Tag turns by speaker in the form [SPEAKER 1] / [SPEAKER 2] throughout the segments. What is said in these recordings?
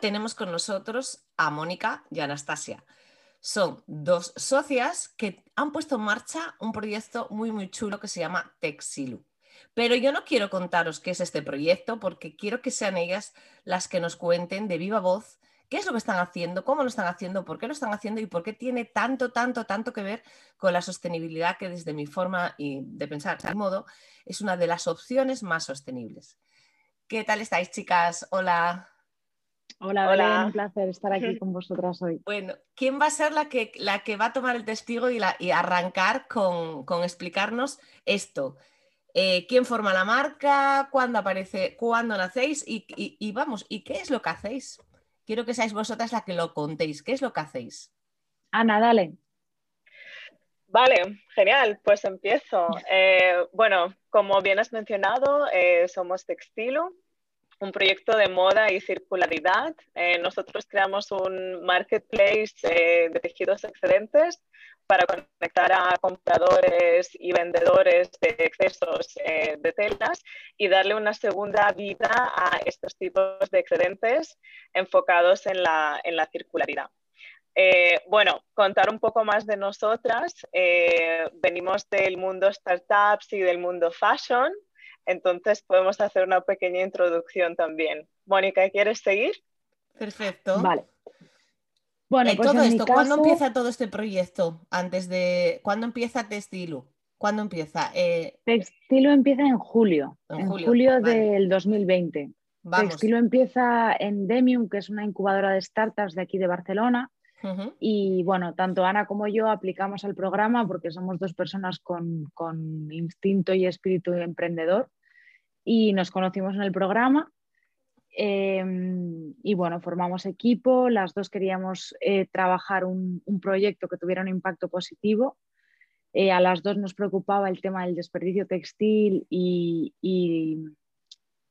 [SPEAKER 1] Tenemos con nosotros a Mónica y Anastasia. Son dos socias que han puesto en marcha un proyecto muy, muy chulo que se llama Texilu. Pero yo no quiero contaros qué es este proyecto porque quiero que sean ellas las que nos cuenten de viva voz qué es lo que están haciendo, cómo lo están haciendo, por qué lo están haciendo y por qué tiene tanto, tanto, tanto que ver con la sostenibilidad que desde mi forma de pensar, de modo, es una de las opciones más sostenibles. ¿Qué tal estáis, chicas? Hola.
[SPEAKER 2] Hola, Hola. un placer estar aquí con vosotras hoy.
[SPEAKER 1] Bueno, ¿quién va a ser la que, la que va a tomar el testigo y, la, y arrancar con, explicarnos esto? Eh, ¿Quién forma la marca? ¿Cuándo aparece? ¿Cuándo nacéis? y, vamos, ¿y qué es lo que hacéis? quiero que seáis vosotras la que lo contéis. ¿Qué es lo que hacéis?
[SPEAKER 2] Ana, dale.
[SPEAKER 3] Vale, genial, pues empiezo. Eh, bueno, como bien has mencionado, eh, somos Textilo, un proyecto de moda y circularidad. Eh, nosotros creamos un marketplace de tejidos excelentes para conectar a compradores y vendedores de excesos eh, de telas y darle una segunda vida a estos tipos de excedentes enfocados en la, en la circularidad. Eh, bueno, contar un poco más de nosotras. Eh, venimos del mundo startups y del mundo fashion, entonces podemos hacer una pequeña introducción también. Mónica, ¿quieres seguir?
[SPEAKER 1] Perfecto.
[SPEAKER 2] Vale.
[SPEAKER 1] Bueno, pues todo esto, ¿cuándo empieza todo este proyecto? Antes de, ¿cuándo empieza Textilo? ¿Cuándo empieza?
[SPEAKER 2] Eh... Textilo empieza en julio, en, julio, del 2020. Textilo empieza en Demium, que es una incubadora de startups de aquí de Barcelona. Y bueno, tanto Ana como yo aplicamos al programa porque somos dos personas con, con instinto y espíritu emprendedor y nos conocimos en el programa Em, y bueno, formamos equipo, las dos queríamos eh, trabajar un, proyecto que tuviera un impacto positivo. Eh, a las dos nos preocupaba el tema del desperdicio textil y,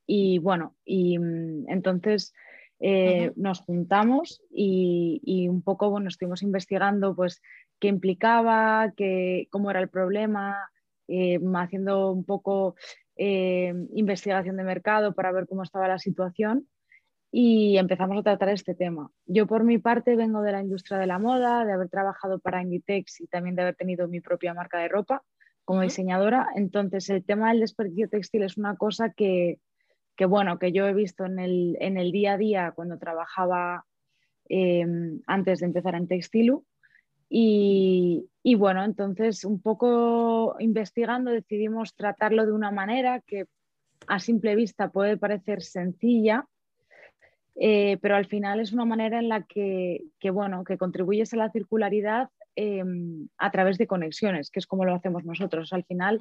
[SPEAKER 2] y, bueno, y mm, entonces eh, nos juntamos y, un poco bueno, estuvimos investigando pues qué implicaba, qué, cómo era el problema, haciendo un poco eh, investigación de mercado para ver cómo estaba la situación y empezamos a tratar este tema. Yo por mi parte vengo de la industria de la moda, de haber trabajado para Inditex y también de haber tenido mi propia marca de ropa como diseñadora. Entonces el tema del desperdicio textil es una cosa que, bueno, que yo he visto en el, en el día a día cuando trabajaba eh, antes de empezar en Textilu. Y, bueno, entonces un poco investigando decidimos tratarlo de una manera que a simple vista puede parecer sencilla, eh, pero al final es una manera en la que, bueno, que contribuyes a la circularidad em, a través de conexiones, que es como lo hacemos nosotros. Al final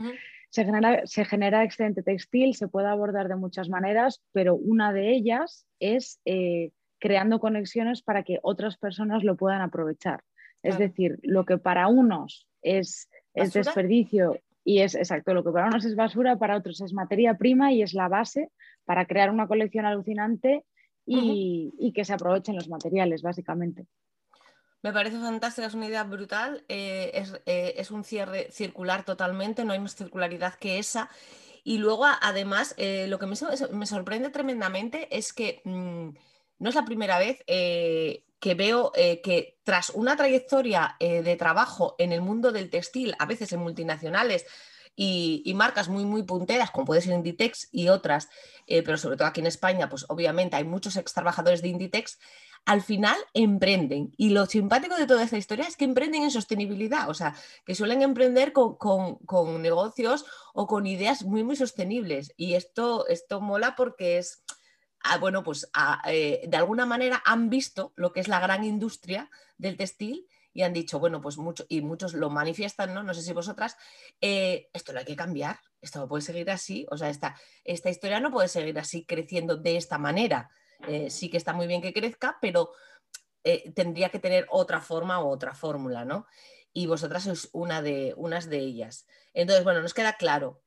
[SPEAKER 2] se, genera, se genera excedente textil, se puede abordar de muchas maneras, pero una de ellas es eh, creando conexiones para que otras personas lo puedan aprovechar. Es decir, lo que para unos es, desperdicio y es exacto, lo que para unos es basura, para otros es materia prima y es la base para crear una colección alucinante y, que se aprovechen los materiales, básicamente.
[SPEAKER 1] Me parece fantástica, es una idea brutal, eh, eh, es, un cierre circular totalmente, no hay más circularidad que esa. Y luego, además, eh, lo que me, sorprende tremendamente es que mm, no es la primera vez que veo que tras una trayectoria de trabajo en el mundo del textil, a veces en multinacionales y, marcas muy, muy punteras, como puede ser Inditex y otras, eh, pero sobre todo aquí en España, pues obviamente hay muchos ex trabajadores de Inditex, al final emprenden. Y lo simpático de toda esta historia es que emprenden en sostenibilidad, o sea, que suelen emprender con, con negocios o con ideas muy, muy sostenibles. Y esto, esto mola porque es bueno, pues eh, de alguna manera han visto lo que es la gran industria del textil y han dicho, bueno, pues mucho, y muchos lo manifiestan, ¿no? No sé si vosotras, eh, esto lo hay que cambiar, esto no puede seguir así, o sea, esta, esta historia no puede seguir así creciendo de esta manera. eh, sí que está muy bien que crezca, pero eh, tendría que tener otra forma o otra fórmula, ¿no? Y vosotras sois una de, unas de ellas. Entonces, bueno, nos queda claro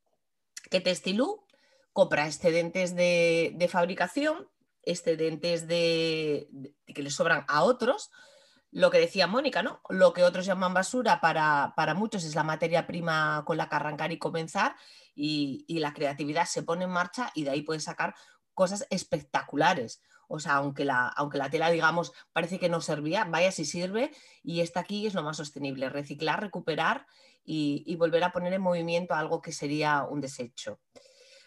[SPEAKER 1] que Textilú compra excedentes de, fabricación, excedentes de, que le sobran a otros, lo que decía Mónica, ¿no? Lo que otros llaman basura para, muchos es la materia prima con la que arrancar y comenzar y, la creatividad se pone en marcha y de ahí puedes sacar cosas espectaculares. O sea, aunque la, aunque la tela, digamos, parece que no servía, vaya si sirve y esta aquí es lo más sostenible, reciclar, recuperar y, y volver a poner en movimiento algo que sería un desecho.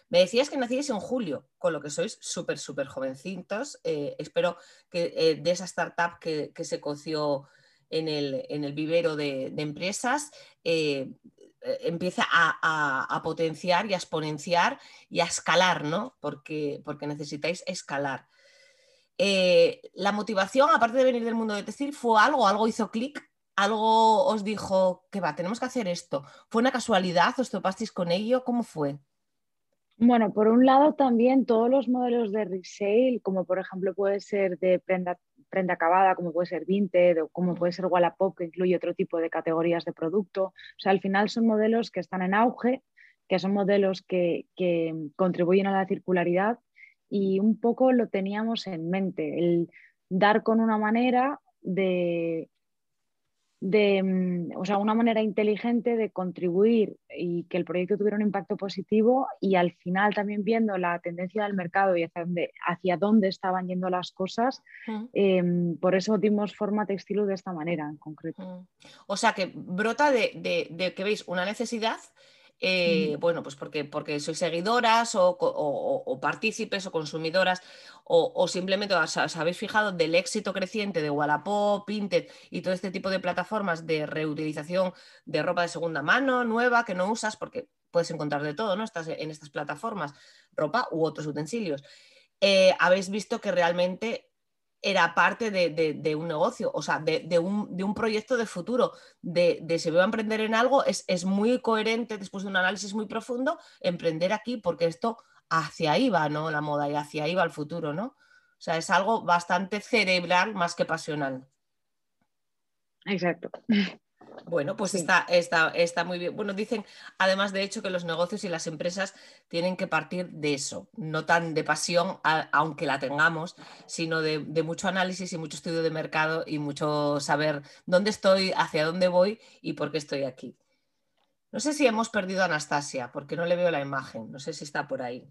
[SPEAKER 1] Me decías que nacíais en julio, con lo que sois súper, súper jovencitos. Eh, espero que eh, de esa startup que, se coció en el, vivero de, empresas eh, empiece a, potenciar y a exponenciar y a escalar, ¿no? Porque, porque necesitáis escalar. la motivación, aparte de venir del mundo de textil, fue algo, algo hizo clic algo os dijo que va, tenemos que hacer esto. ¿Fue una casualidad? ¿Os topasteis con ello? ¿Cómo fue?
[SPEAKER 2] Bueno, por un lado también todos los modelos de resale, como por ejemplo puede ser de prenda, prenda acabada, como puede ser Vinted o como puede ser Wallapop, que incluye otro tipo de categorías de producto. O sea, al final son modelos que están en auge, que son modelos que, que contribuyen a la circularidad y un poco lo teníamos en mente, el dar con una manera de de, mm, o sea, una manera inteligente de contribuir y que el proyecto tuviera un impacto positivo y al final también viendo la tendencia del mercado y hacia dónde, hacia dónde estaban yendo las cosas, em, por eso dimos forma textil de esta manera en concreto.
[SPEAKER 1] O sea que brota de, de que veis una necesidad eh, bueno, pues porque, porque sois seguidoras o, partícipes o consumidoras o, simplemente os, habéis fijado del éxito creciente de Wallapop, Pinterest y todo este tipo de plataformas de reutilización de ropa de segunda mano, nueva, que no usas porque puedes encontrar de todo ¿no? Estás en estas plataformas, ropa u otros utensilios. Eh, habéis visto que realmente era parte de, un negocio, o sea, de, un, proyecto de futuro, de, si voy a emprender en algo, es, muy coherente después de un análisis muy profundo emprender aquí porque esto hacia ahí va, ¿no? La moda y hacia ahí va el futuro, ¿no? O sea, es algo bastante cerebral más que pasional.
[SPEAKER 2] Exacto.
[SPEAKER 1] Bueno, pues está, está, está, muy bien. Bueno, dicen además de hecho que los negocios y las empresas tienen que partir de eso, no tan de pasión, aunque la tengamos, sino de, mucho análisis y mucho estudio de mercado y mucho saber dónde estoy, hacia dónde voy y por qué estoy aquí. No sé si hemos perdido a Anastasia, porque no le veo la imagen, no sé si está por ahí.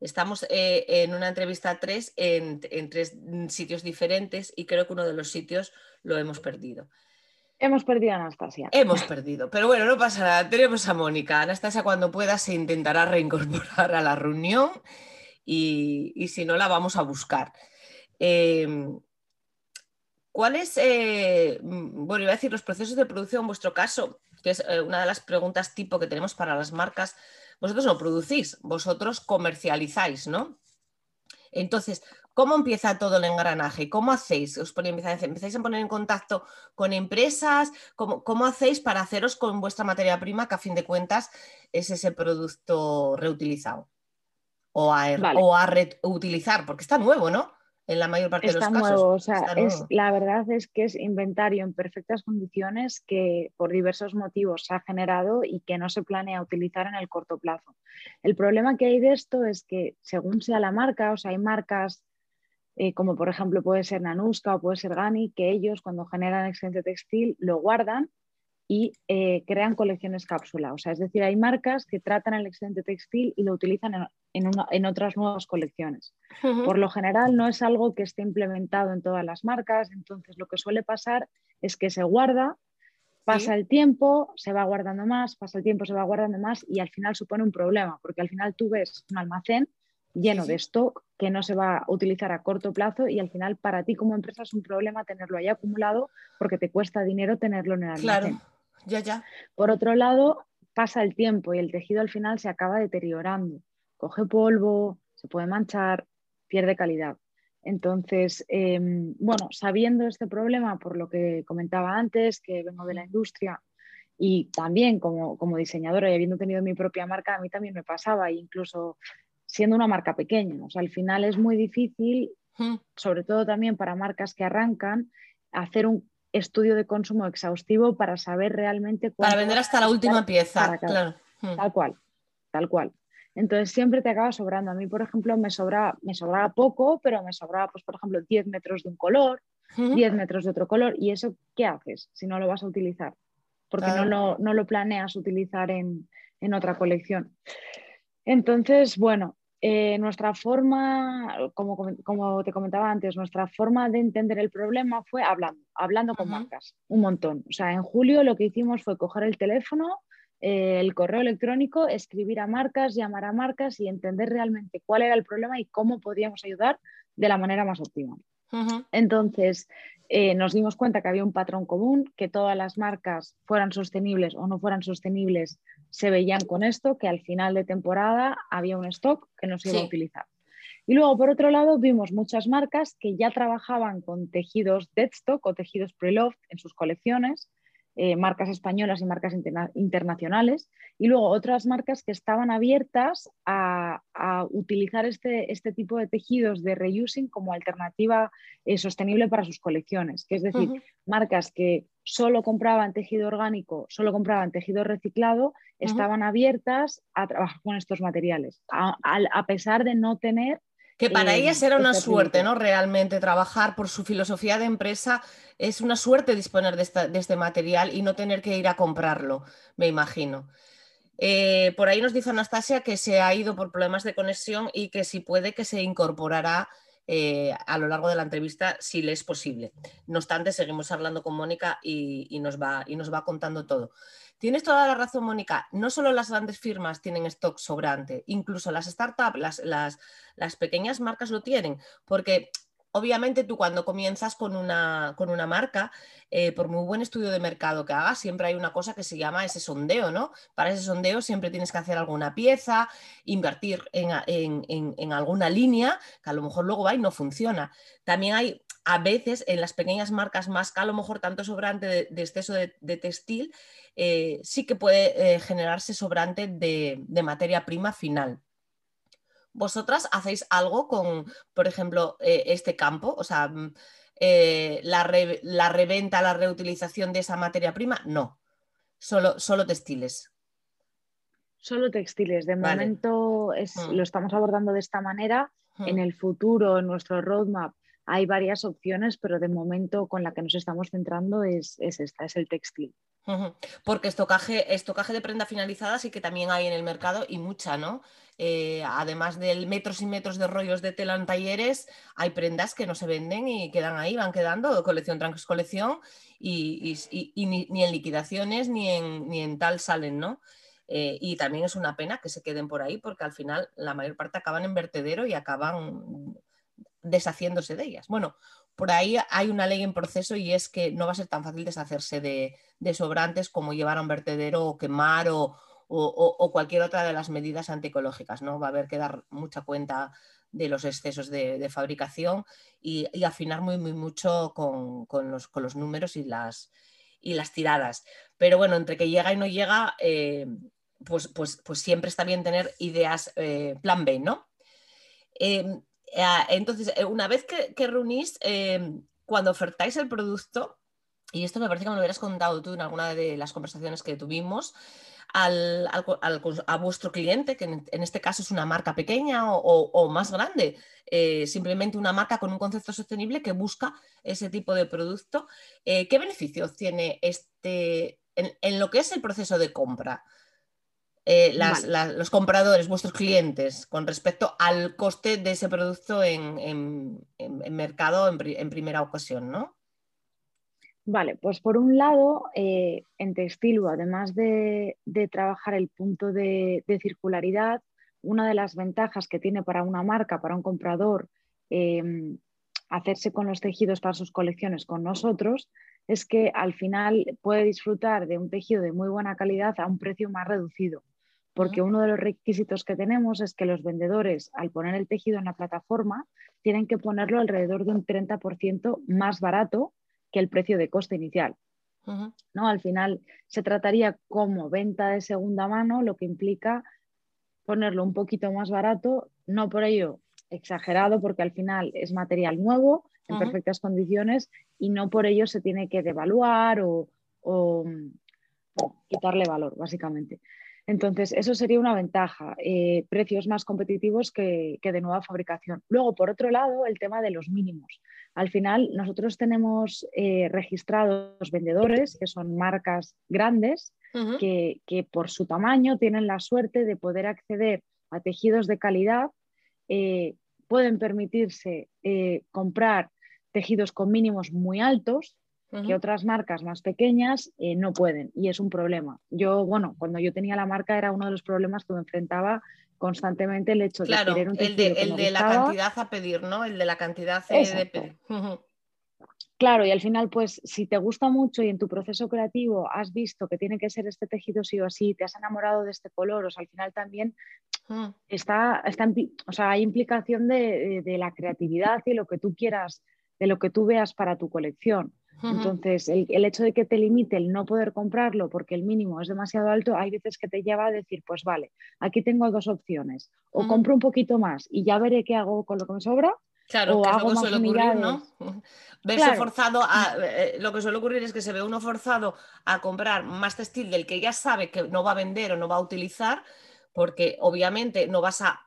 [SPEAKER 1] Estamos eh, en una entrevista tres en tres sitios diferentes y creo que uno de los sitios lo hemos perdido.
[SPEAKER 2] Hemos perdido a Anastasia.
[SPEAKER 1] Hemos perdido, pero bueno, no pasa nada. Tenemos a Mónica. Anastasia cuando pueda se intentará reincorporar a la reunión y, si no la vamos a buscar. ¿Cuáles, eh, bueno, iba a decir los procesos de producción en vuestro caso? Que es eh, una de las preguntas tipo que tenemos para las marcas. Vosotros no producís, vosotros comercializáis, ¿no? Entonces, ¿Cómo empieza todo el engranaje? ¿Cómo hacéis? ¿Os ¿Empezáis a poner en contacto con empresas? ¿Cómo, hacéis para haceros con vuestra materia prima, que a fin de cuentas es ese producto reutilizado? O a, reutilizar, porque está nuevo, ¿no? En la mayor parte de los
[SPEAKER 2] casos.
[SPEAKER 1] O
[SPEAKER 2] sea, la verdad es que es inventario en perfectas condiciones que por diversos motivos se ha generado y que no se planea utilizar en el corto plazo. El problema que hay de esto es que según sea la marca, o sea, hay marcas eh, como por ejemplo puede ser Nanuska o puede ser Gani, que ellos cuando generan excedente textil lo guardan y eh, crean colecciones cápsula. O sea, es decir, hay marcas que tratan el excedente textil y lo utilizan en, otras nuevas colecciones. Por lo general no es algo que esté implementado en todas las marcas, entonces lo que suele pasar es que se guarda, pasa el tiempo, se va guardando más, pasa el tiempo, se va guardando más y al final supone un problema, porque al final tú ves un almacén lleno de stock que no se va a utilizar a corto plazo y al final para ti como empresa es un problema tenerlo ahí acumulado porque te cuesta dinero tenerlo en el almacén.
[SPEAKER 1] Claro, ya, ya.
[SPEAKER 2] Por otro lado, pasa el tiempo y el tejido al final se acaba deteriorando. Coge polvo, se puede manchar, pierde calidad. Entonces, em, bueno, sabiendo este problema, por lo que comentaba antes, que vengo de la industria y también como, como diseñadora y habiendo tenido mi propia marca, a mí también me pasaba, e incluso siendo una marca pequeña. O sea, al final es muy difícil, sobre todo también para marcas que arrancan, hacer un estudio de consumo exhaustivo para saber realmente
[SPEAKER 1] Para vender hasta la última pieza, claro.
[SPEAKER 2] Tal cual, tal cual. Entonces siempre te acaba sobrando. A mí, por ejemplo, me sobraba, me sobraba poco, pero me sobraba, pues, por ejemplo, 10 metros de un color, 10 metros de otro color. ¿Y eso qué haces si no lo vas a utilizar? Porque no, lo, no, lo, planeas utilizar en, en otra colección. Entonces, bueno, eh, nuestra forma, como, como, te comentaba antes, nuestra forma de entender el problema fue hablando, hablando con marcas, un montón. O sea, en julio lo que hicimos fue coger el teléfono, eh, el correo electrónico, escribir a marcas, llamar a marcas y entender realmente cuál era el problema y cómo podíamos ayudar de la manera más óptima. Entonces, eh, nos dimos cuenta que había un patrón común, que todas las marcas fueran sostenibles o no fueran sostenibles, se veían con esto, que al final de temporada había un stock que no se iba a utilizar. Y luego, por otro lado, vimos muchas marcas que ya trabajaban con tejidos deadstock o tejidos pre-loved en sus colecciones eh, marcas españolas y marcas internacionales, y luego otras marcas que estaban abiertas a, utilizar este, este, tipo de tejidos de reusing como alternativa eh, sostenible para sus colecciones, que es decir, marcas que solo compraban tejido orgánico, solo compraban tejido reciclado, estaban abiertas a trabajar con estos materiales, a pesar de no tener
[SPEAKER 1] que para ellas era una suerte, ¿no? Realmente trabajar por su filosofía de empresa es una suerte disponer de, este material y no tener que ir a comprarlo, me imagino. Eh, por ahí nos dice Anastasia que se ha ido por problemas de conexión y que si puede que se incorporará eh, a lo largo de la entrevista si le es posible. No obstante, seguimos hablando con Mónica y, nos va, y nos va contando todo. Tienes toda la razón, Mónica. No solo las grandes firmas tienen stock sobrante, incluso las startups, las, las, las pequeñas marcas lo tienen, porque obviamente tú cuando comienzas con una, con una marca, eh, por muy buen estudio de mercado que hagas, siempre hay una cosa que se llama ese sondeo, ¿no? Para ese sondeo siempre tienes que hacer alguna pieza, invertir en, alguna línea, que a lo mejor luego va y no funciona. También hay a veces en las pequeñas marcas más que a lo mejor tanto sobrante de, exceso de, textil, eh, sí que puede eh, generarse sobrante de materia prima final. ¿Vosotras hacéis algo con, por ejemplo, eh, este campo? O sea, mm, eh, la, reventa, la reutilización de esa materia prima, no. Solo, solo textiles.
[SPEAKER 2] Solo textiles. De momento mm. lo estamos abordando de esta manera. Mm. En el futuro, en nuestro roadmap, hay varias opciones, pero de momento con la que nos estamos centrando es, es esta, es el textil.
[SPEAKER 1] Porque estocaje, estocaje de prenda finalizada sí que también hay en el mercado y mucha, ¿no? Eh, además de metros y metros de rollos de tela en talleres, hay prendas que no se venden y quedan ahí, van quedando colección tras colección y, ni, en liquidaciones ni en, ni en tal salen, ¿no? Eh, y también es una pena que se queden por ahí porque al final la mayor parte acaban en vertedero y acaban deshaciéndose de ellas. Bueno, por ahí hay una ley en proceso y es que no va a ser tan fácil deshacerse de, sobrantes como llevar a un vertedero o quemar o, cualquier otra de las medidas antiecológicas. ¿no? Va a haber que dar mucha cuenta de los excesos de, fabricación y, afinar muy, muy mucho con, los, números y las, y las tiradas. Pero bueno, entre que llega y no llega, eh, pues, pues, pues, siempre está bien tener ideas eh, plan B, ¿no? Em, entonces, eh, una vez que, que reunís, em, cuando ofertáis el producto, y esto me parece que me lo hubieras contado tú en alguna de las conversaciones que tuvimos, a vuestro cliente, que en, este caso es una marca pequeña o, más grande, eh, simplemente una marca con un concepto sostenible que busca ese tipo de producto. Eh, ¿Qué beneficios tiene este en, lo que es el proceso de compra? Eh, los compradores, vuestros clientes, con respecto al coste de ese producto en, mercado en, primera ocasión, ¿no?
[SPEAKER 2] Vale, pues por un lado, eh, en Textilu, además de, trabajar el punto de, circularidad, una de las ventajas que tiene para una marca, para un comprador, em, hacerse con los tejidos para sus colecciones con nosotros, es que al final puede disfrutar de un tejido de muy buena calidad a un precio más reducido. Porque uno de los requisitos que tenemos es que los vendedores, al poner el tejido en la plataforma, tienen que ponerlo alrededor de un 30% más barato que el precio de coste inicial. ¿no? Al final se trataría como venta de segunda mano, lo que implica ponerlo un poquito más barato, no por ello exagerado, porque al final es material nuevo, en perfectas condiciones, y no por ello se tiene que devaluar o, quitarle valor, básicamente. Entonces, eso sería una ventaja, eh, precios más competitivos que, de nueva fabricación. Luego, por otro lado, el tema de los mínimos. Al final, nosotros tenemos eh, registrados vendedores, que son marcas grandes, que, por su tamaño tienen la suerte de poder acceder a tejidos de calidad, eh, pueden permitirse comprar tejidos con mínimos muy altos que otras marcas más pequeñas eh, no pueden y es un problema. Yo, bueno, cuando yo tenía la marca era uno de los problemas que me enfrentaba constantemente el hecho de
[SPEAKER 1] querer un
[SPEAKER 2] tejido
[SPEAKER 1] el de, el de la cantidad a pedir, ¿no? El de la cantidad de pedir.
[SPEAKER 2] Claro, y al final, pues si te gusta mucho y en tu proceso creativo has visto que tiene que ser este tejido sí o sí, te has enamorado de este color, o sea, al final también está, está o sea, hay implicación de, de, la creatividad y lo que tú quieras, de lo que tú veas para tu colección. Entonces, el, hecho de que te limite el no poder comprarlo porque el mínimo es demasiado alto, hay veces que te lleva a decir, pues vale, aquí tengo dos opciones, o compro un poquito más y ya veré qué hago con lo que me sobra.
[SPEAKER 1] Claro, que es lo que suele ocurrir, ¿no? Verse forzado a. Eh, lo que suele ocurrir es que se ve uno forzado a comprar más textil del que ya sabe que no va a vender o no va a utilizar, porque obviamente no vas a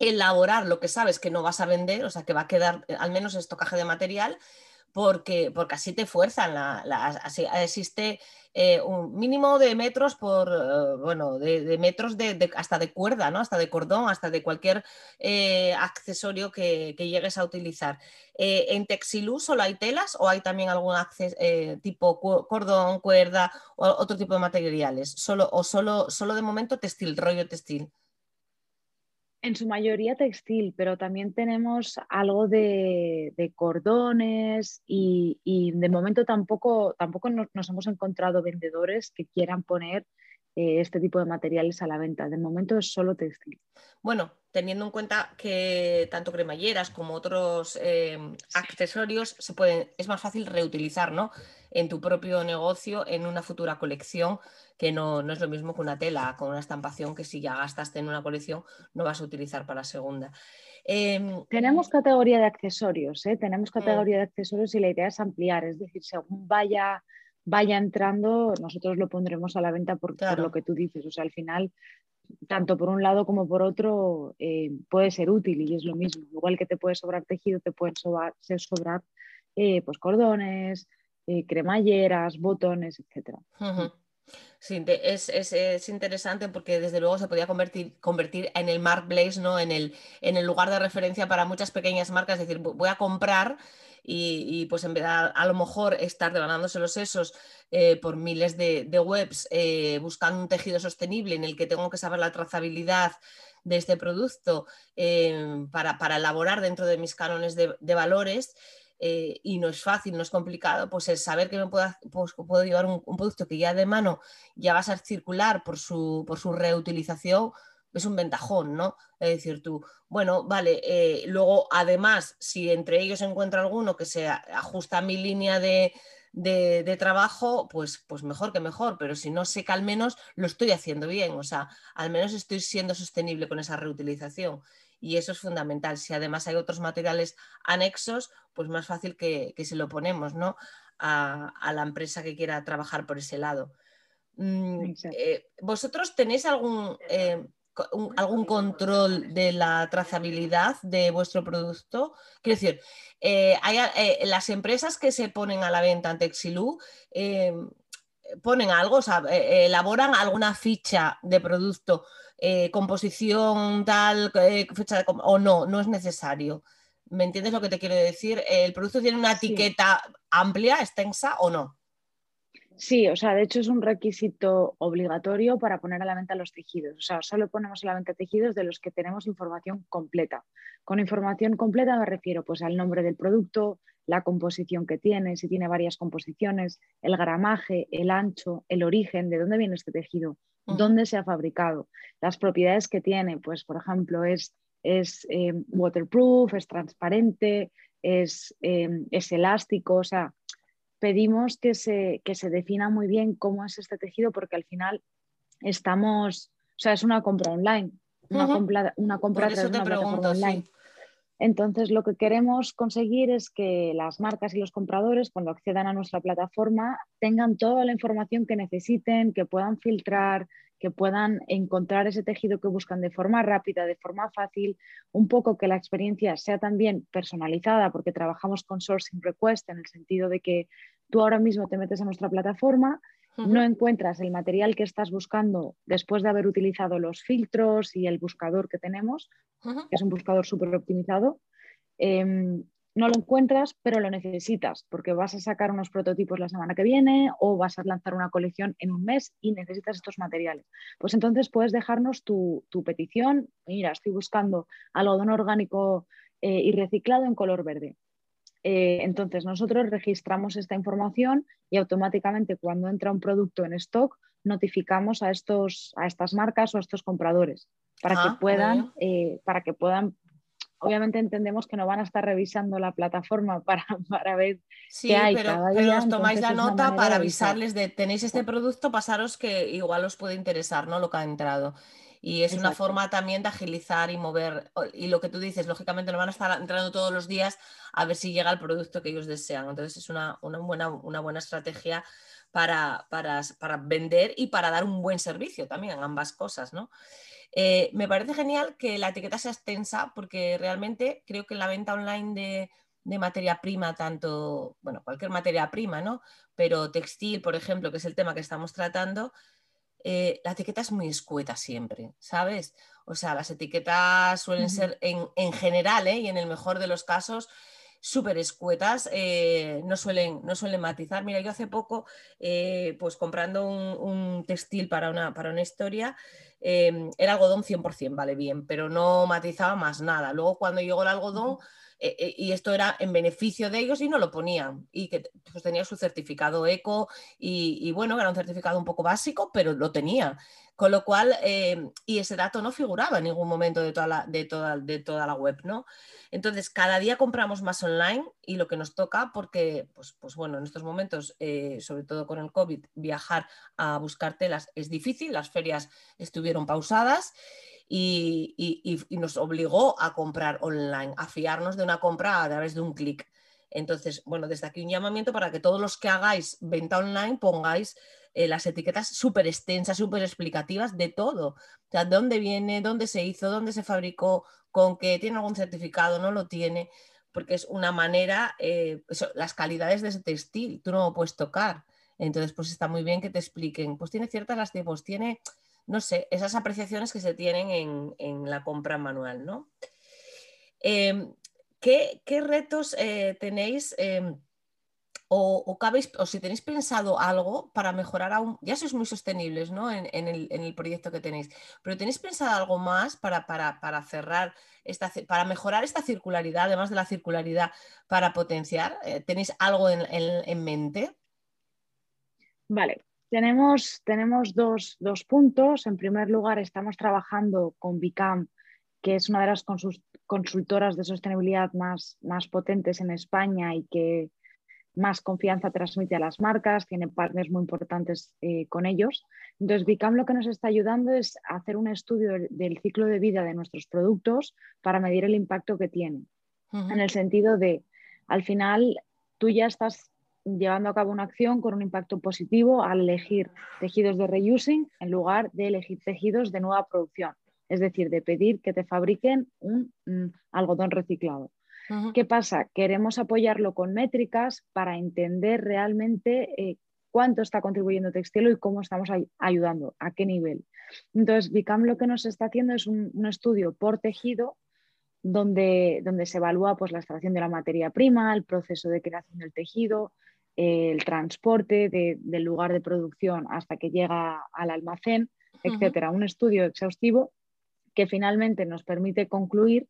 [SPEAKER 1] elaborar lo que sabes que no vas a vender, o sea, que va a quedar eh, al menos estocaje de material porque, porque así te fuerzan. así, existe eh, un mínimo de metros por, eh, bueno, de, metros de, hasta de cuerda, ¿no? hasta de cordón, hasta de cualquier eh, accesorio que, llegues a utilizar. ¿En Texilú solo hay telas o hay también algún tipo cordón, cuerda o otro tipo de materiales? Solo, ¿O solo, solo de momento textil, rollo textil?
[SPEAKER 2] En su mayoría textil, pero también tenemos algo de, cordones y, de momento tampoco, tampoco nos, hemos encontrado vendedores que quieran poner eh, este tipo de materiales a la venta. De momento es solo textil.
[SPEAKER 1] Bueno, teniendo en cuenta que tanto cremalleras como otros eh, accesorios se pueden, es más fácil reutilizar ¿no? en tu propio negocio en una futura colección que no, es lo mismo que una tela con una estampación que si ya gastaste en una colección no vas a utilizar para la segunda.
[SPEAKER 2] Em, tenemos categoría de accesorios, ¿eh? tenemos mm. categoría de accesorios y la idea es ampliar, es decir, según vaya, vaya entrando, nosotros lo pondremos a la venta por, lo que tú dices. O sea, al final, tanto por un lado como por otro, eh, puede ser útil y es lo mismo. Igual que te puede sobrar tejido, te pueden sobrar, sobrar eh, pues cordones, cremalleras, botones, etc.
[SPEAKER 1] Sí, es, interesante porque desde luego se podía convertir, convertir en el marketplace, ¿no? en, el, en el lugar de referencia para muchas pequeñas marcas, es decir, voy a comprar y, pues en vez de a, lo mejor estar devanándose los sesos eh, por miles de, webs eh, buscando un tejido sostenible en el que tengo que saber la trazabilidad de este producto eh, para, elaborar dentro de mis cánones de, valores, y no es fácil, no es complicado, pues el saber que me puedo, pues, puedo llevar un, producto que ya de mano ya va a circular por su, por su reutilización, es un ventajón, ¿no? Es decir, tú, bueno, vale, eh, luego además, si entre ellos encuentro alguno que se ajusta a mi línea de, de, trabajo, pues, pues mejor que mejor, pero si no sé que al menos lo estoy haciendo bien, o sea, al menos estoy siendo sostenible con esa reutilización y eso es fundamental. Si además hay otros materiales anexos, pues más fácil que, se lo ponemos ¿no? a, la empresa que quiera trabajar por ese lado. Mm, eh, ¿Vosotros tenéis algún, eh, algún control de la trazabilidad de vuestro producto? Quiero decir, eh, hay, las empresas que se ponen a la venta ante Exilú ponen algo, o sea, elaboran alguna ficha de producto eh, composición tal, eh, fecha de, o no, no es necesario. ¿Me entiendes lo que te quiero decir? ¿El producto tiene una etiqueta amplia, extensa o no?
[SPEAKER 2] Sí, o sea, de hecho es un requisito obligatorio para poner a la venta los tejidos. O sea, solo ponemos a la venta tejidos de los que tenemos información completa. Con información completa me refiero pues al nombre del producto, la composición que tiene, si tiene varias composiciones, el gramaje, el ancho, el origen, de dónde viene este tejido, dónde se ha fabricado, las propiedades que tiene, pues por ejemplo es, es eh, waterproof, es transparente, es, eh, es, elástico, o sea, pedimos que se, que se defina muy bien cómo es este tejido porque al final estamos, o sea, es una compra online. una, compra, una compra tras una plataforma online. Entonces, lo que queremos conseguir es que las marcas y los compradores, cuando accedan a nuestra plataforma, tengan toda la información que necesiten, que puedan filtrar, que puedan encontrar ese tejido que buscan de forma rápida, de forma fácil, un poco que la experiencia sea también personalizada, porque trabajamos con sourcing request en el sentido de que tú ahora mismo te metes a nuestra plataforma no encuentras el material que estás buscando después de haber utilizado los filtros y el buscador que tenemos, que es un buscador súper optimizado, em, no lo encuentras, pero lo necesitas porque vas a sacar unos prototipos la semana que viene o vas a lanzar una colección en un mes y necesitas estos materiales. Pues entonces puedes dejarnos tu, petición. Mira, estoy buscando algodón orgánico eh, y reciclado en color verde. Eh, entonces, nosotros registramos esta información y automáticamente cuando entra un producto en stock, notificamos a, estos, a estas marcas o a estos compradores para, que ah, puedan, eh, para que puedan obviamente entendemos que no van a estar revisando la plataforma para, para ver qué hay
[SPEAKER 1] pero, cada día, pero os tomáis la nota para avisarles de tenéis este producto, pasaros que igual os puede interesar, ¿no? Lo que ha entrado. Y es una forma también de agilizar y mover. Y lo que tú dices, lógicamente no van a estar entrando todos los días a ver si llega el producto que ellos desean. Entonces es una, buena, una buena estrategia para, para, vender y para dar un buen servicio también, ambas cosas, ¿no? Eh, me parece genial que la etiqueta sea extensa porque realmente creo que la venta online de, de materia prima, tanto, bueno, cualquier materia prima, ¿no? Pero textil, por ejemplo, que es el tema que estamos tratando, eh, la etiqueta es muy escueta siempre, ¿sabes? O sea, las etiquetas suelen ser en, general ¿eh? y en el mejor de los casos súper escuetas, eh, no, suelen, no suelen matizar. Mira, yo hace poco, pues comprando un, textil para una, para una historia, em, era algodón 100%, vale bien, pero no matizaba más nada. Luego cuando llegó el algodón... Eh, eh, y esto era en beneficio de ellos y no lo ponían. Y que pues, tenía su certificado eco y, bueno, era un certificado un poco básico, pero lo tenía. Con lo cual, eh, y ese dato no figuraba en ningún momento de toda, la, de, toda, de toda la web, ¿no? Entonces, cada día compramos más online y lo que nos toca, porque, pues, pues bueno, en estos momentos, sobre todo con el COVID, viajar a buscar telas es difícil, las ferias estuvieron pausadas y, nos obligó a comprar online, a fiarnos de una compra a través de un clic. Entonces, bueno, desde aquí un llamamiento para que todos los que hagáis venta online pongáis eh, las etiquetas súper extensas, súper explicativas de todo. O sea, dónde viene, dónde se hizo, dónde se fabricó, con que tiene algún certificado, no lo tiene, porque es una manera, eh, las calidades de ese textil, tú no lo puedes tocar. Entonces, pues está muy bien que te expliquen, pues tiene ciertas las pues tiene no sé, esas apreciaciones que se tienen en, la compra manual, ¿no? Em, ¿qué, retos eh, tenéis em, o, o, si tenéis pensado algo para mejorar aún, ya sois muy sostenibles ¿no? en, el, proyecto que tenéis, pero tenéis pensado algo más para, cerrar, esta, para mejorar esta circularidad, además de la circularidad, para potenciar? Eh, ¿Tenéis algo en, mente?
[SPEAKER 2] Vale, tenemos, tenemos dos, puntos. En primer lugar, estamos trabajando con Bicam, que es una de las consultoras de sostenibilidad más, más potentes en España y que más confianza transmite a las marcas, tiene partners muy importantes eh, con ellos. Entonces, Bicam lo que nos está ayudando es hacer un estudio del ciclo de vida de nuestros productos para medir el impacto que tienen. En el sentido de, al final, tú ya estás llevando a cabo una acción con un impacto positivo al elegir tejidos de reusing en lugar de elegir tejidos de nueva producción, es decir, de pedir que te fabriquen un mm, algodón reciclado. ¿Qué pasa? Queremos apoyarlo con métricas para entender realmente eh, cuánto está contribuyendo Textilo y cómo estamos ayudando, a qué nivel. Entonces, Bicam lo que nos está haciendo es un, un estudio por tejido donde, donde, se evalúa pues, la extracción de la materia prima, el proceso de creación del tejido, el transporte del lugar de producción hasta que llega al almacén, etcétera. Un estudio exhaustivo que finalmente nos permite concluir.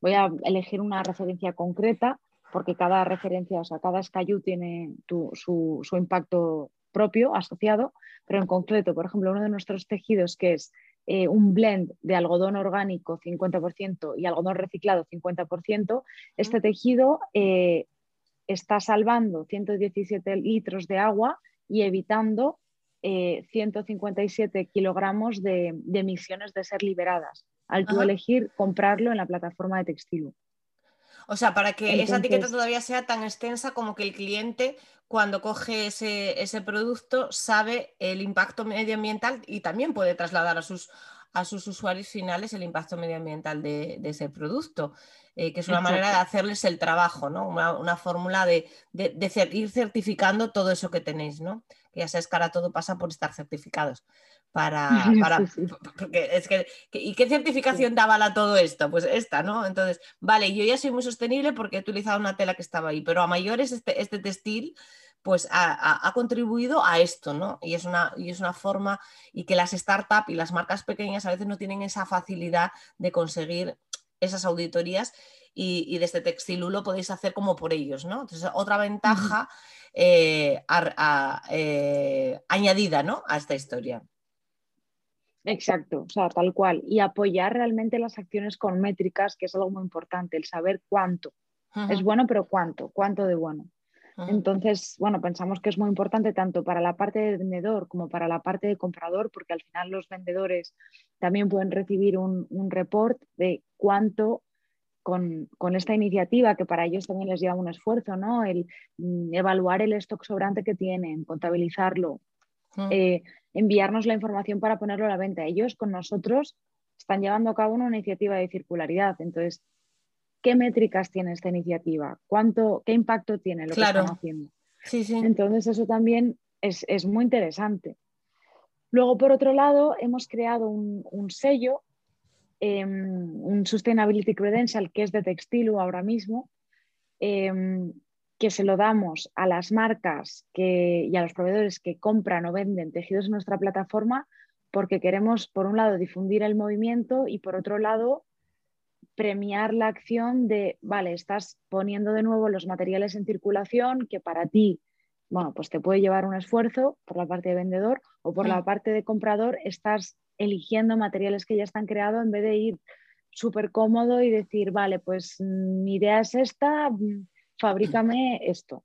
[SPEAKER 2] Voy a elegir una referencia concreta porque cada referencia, o sea, cada SKU tiene su, impacto propio asociado, pero en concreto, por ejemplo, uno de nuestros tejidos que es eh, un blend de algodón orgánico 50% y algodón reciclado 50%, este tejido eh, está salvando 117 litros de agua y evitando 157 eh, kilogramos de, emisiones de ser liberadas al tú elegir comprarlo en la plataforma de textil.
[SPEAKER 1] O sea, para que esa etiqueta todavía sea tan extensa como que el cliente cuando coge ese, producto sabe el impacto medioambiental y también puede trasladar a sus, a sus usuarios finales el impacto medioambiental de, ese producto, eh, que es una manera de hacerles el trabajo, ¿no? una, fórmula de, ir certificando todo eso que tenéis, ¿no? que ya sabes que ahora todo pasa por estar certificados. Para, para Porque es que, ¿y qué certificación daba a todo esto? Pues esta, ¿no? Entonces, vale, yo ya soy muy sostenible porque he utilizado una tela que estaba ahí, pero a mayores este, este textil pues ha, contribuido a esto, ¿no? Y es, una, y es una forma, y que las startups y las marcas pequeñas a veces no tienen esa facilidad de conseguir esas auditorías y, de este textil lo podéis hacer como por ellos, ¿no? Entonces, otra ventaja eh, eh, añadida, ¿no? A esta historia.
[SPEAKER 2] Exacto, o sea, tal cual. Y apoyar realmente las acciones con métricas, que es algo muy importante, el saber cuánto. Es bueno, pero cuánto, cuánto de bueno. Entonces, bueno, pensamos que es muy importante tanto para la parte de vendedor como para la parte de comprador, porque al final los vendedores también pueden recibir un, un report de cuánto con, esta iniciativa, que para ellos también les lleva un esfuerzo, ¿no? El mm, evaluar el stock sobrante que tienen, contabilizarlo, eh, enviarnos la información para ponerlo a la venta. Ellos con nosotros están llevando a cabo una iniciativa de circularidad. Entonces, ¿qué métricas tiene esta iniciativa? ¿Cuánto, ¿Qué impacto tiene lo que están haciendo? Entonces, eso también es, muy interesante. Luego, por otro lado, hemos creado un, sello, em, un Sustainability Credential, que es de textil ahora mismo, em, que se lo damos a las marcas que, y a los proveedores que compran o venden tejidos en nuestra plataforma porque queremos, por un lado, difundir el movimiento y, por otro lado, premiar la acción de, vale, estás poniendo de nuevo los materiales en circulación que para ti, bueno, pues te puede llevar un esfuerzo por la parte de vendedor o por la parte de comprador, estás eligiendo materiales que ya están creados en vez de ir súper cómodo y decir, vale, pues mm, mi idea es esta, mm, fabrícame esto.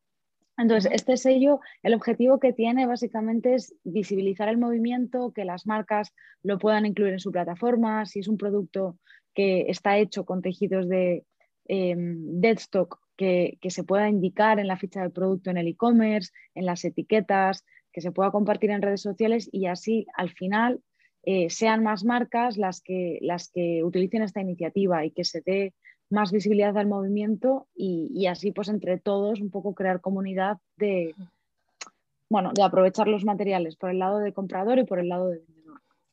[SPEAKER 2] Entonces, este sello, el objetivo que tiene básicamente es visibilizar el movimiento, que las marcas lo puedan incluir en su plataforma, si es un producto que está hecho con tejidos de eh, deadstock que, se pueda indicar en la ficha del producto en el e-commerce, en las etiquetas, que se pueda compartir en redes sociales y así al final eh, sean más marcas las que, las que utilicen esta iniciativa y que se dé más visibilidad al movimiento y, así pues entre todos un poco crear comunidad de, bueno, de aprovechar los materiales por el lado de comprador y por el lado de.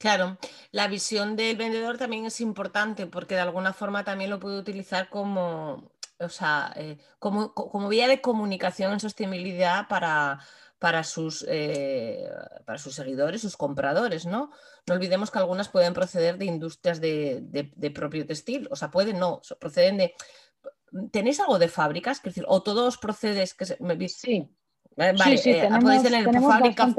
[SPEAKER 1] Claro, la visión del vendedor también es importante porque de alguna forma también lo puede utilizar como, o sea, eh, como, como vía de comunicación en sostenibilidad para, para sus, eh, para sus seguidores, sus compradores, ¿no? No olvidemos que algunas pueden proceder de industrias de, propio textil, o sea, pueden, no, proceden de... ¿Tenéis algo de fábricas? Es decir, o todos procedes que
[SPEAKER 2] me... Sí. Vale, sí, sí, eh, tenemos, tener fábricas.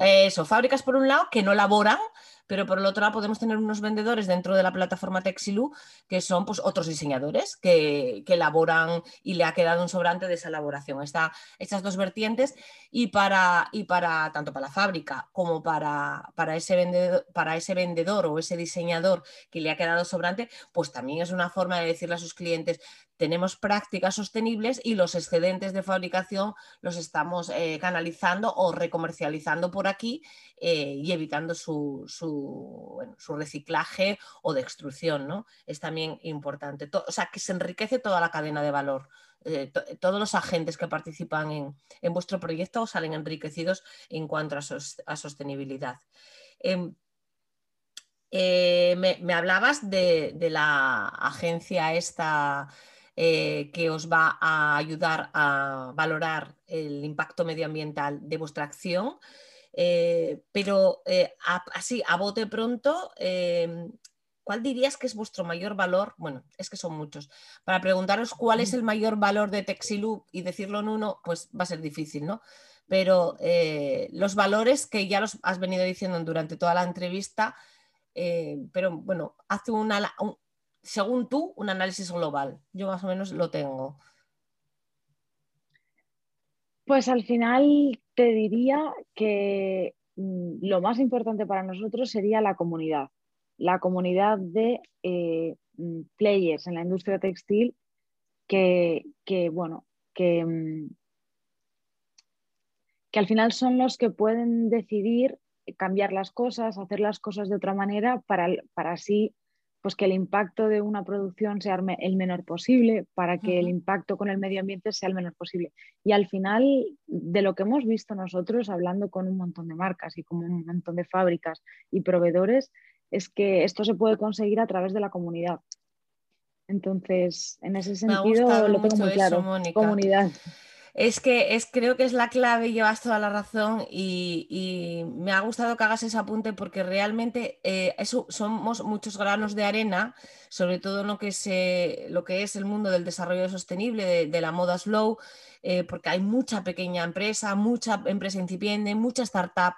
[SPEAKER 1] Eso, fábricas por un lado que no laboran, pero por el otro lado podemos tener unos vendedores dentro de la plataforma Texilu que son pues, otros diseñadores que, elaboran y le ha quedado un sobrante de esa elaboración. Está estas dos vertientes y para, y para tanto para la fábrica como para, para, ese vendedor, para ese vendedor o ese diseñador que le ha quedado sobrante, pues también es una forma de decirle a sus clientes, tenemos prácticas sostenibles y los excedentes de fabricación los estamos eh, canalizando o recomercializando por aquí eh, y evitando su, reciclaje o de extrusión. ¿no? Es también importante. o sea, que se enriquece toda la cadena de valor. Eh, todos los agentes que participan en, vuestro proyecto salen enriquecidos en cuanto a, sostenibilidad. Em, me, hablabas de, de, la agencia esta eh, que os va a ayudar a valorar el impacto medioambiental de vuestra acción. Eh, pero eh, así, a bote pronto, ¿cuál dirías que es vuestro mayor valor? Bueno, es que son muchos. Para preguntaros cuál es el mayor valor de Texilu y decirlo en uno, pues va a ser difícil, ¿no? Pero los valores que ya los has venido diciendo durante toda la entrevista, pero bueno, hace una, según tú, un análisis global. Yo más o menos lo tengo.
[SPEAKER 2] Pues al final te diría que mm, lo más importante para nosotros sería la comunidad. la comunidad de eh, mm, players en la industria textil que, bueno, que, mm, que al final son los que pueden decidir cambiar las cosas, hacer las cosas de otra manera para, para así pues que el impacto de una producción sea el menor posible, para que el impacto con el medio ambiente sea el menor posible. Y al final, de lo que hemos visto nosotros, hablando con un montón de marcas y con un montón de fábricas y proveedores, es que esto se puede conseguir a través de la comunidad. Entonces, en ese sentido, lo tengo muy claro. comunidad.
[SPEAKER 1] Es que es, creo que es la clave llevas toda la razón y, me ha gustado que hagas ese apunte porque realmente eh, somos muchos granos de arena, sobre todo en lo que, es, lo que es el mundo del desarrollo sostenible, de, de la moda slow, eh, porque hay mucha pequeña empresa, mucha empresa incipiente, mucha startup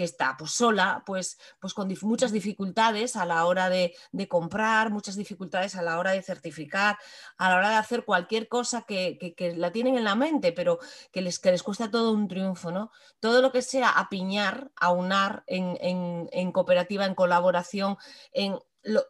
[SPEAKER 1] que está pues, sola, pues, pues con muchas dificultades a la hora de, comprar, muchas dificultades a la hora de certificar, a la hora de hacer cualquier cosa que, la tienen en la mente, pero que les, que les cuesta todo un triunfo. ¿no? Todo lo que sea apiñar, aunar en, en, cooperativa, en colaboración, en,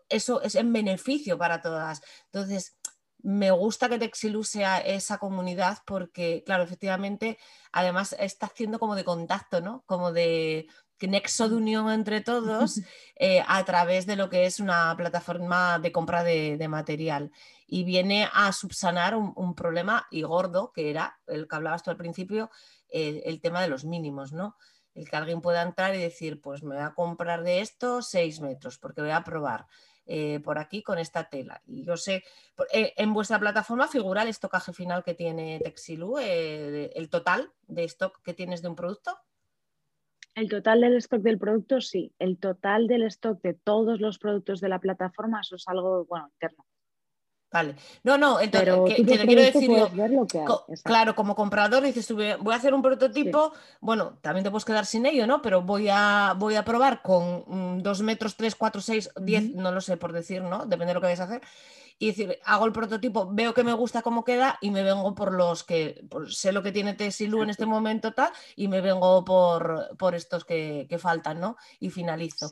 [SPEAKER 1] eso es en beneficio para todas. Entonces, me gusta que Texilu sea esa comunidad porque, claro, efectivamente, además está haciendo como de contacto, ¿no? Como de nexo de unión entre todos eh, a través de lo que es una plataforma de compra de, material. Y viene a subsanar un, problema y gordo, que era el que hablabas tú al principio, eh, el tema de los mínimos, ¿no? El que alguien pueda entrar y decir, pues me voy a comprar de esto seis metros, porque voy a probar eh, por aquí con esta tela. Y yo sé, eh, en vuestra plataforma figura el estocaje final que tiene Texilu, eh, el total de stock que tienes de un producto.
[SPEAKER 2] El total del stock del producto, sí. El total del stock de todos los productos de la plataforma, eso es algo, bueno, interno.
[SPEAKER 1] Vale. No, no, entonces, que, quiero decir claro, como comprador dices, voy a hacer un prototipo, bueno, también te puedes quedar sin ello, ¿no? Pero voy a, voy a probar con 2 mm, metros, 3, 4, 6, 10, no lo sé por decir, ¿no? Depende de lo que vayas a hacer. Y decir, hago el prototipo, veo que me gusta cómo queda y me vengo por los que sé lo que tiene Tesilu en este momento tal y me vengo por, por estos que, que, faltan, ¿no? Y finalizo.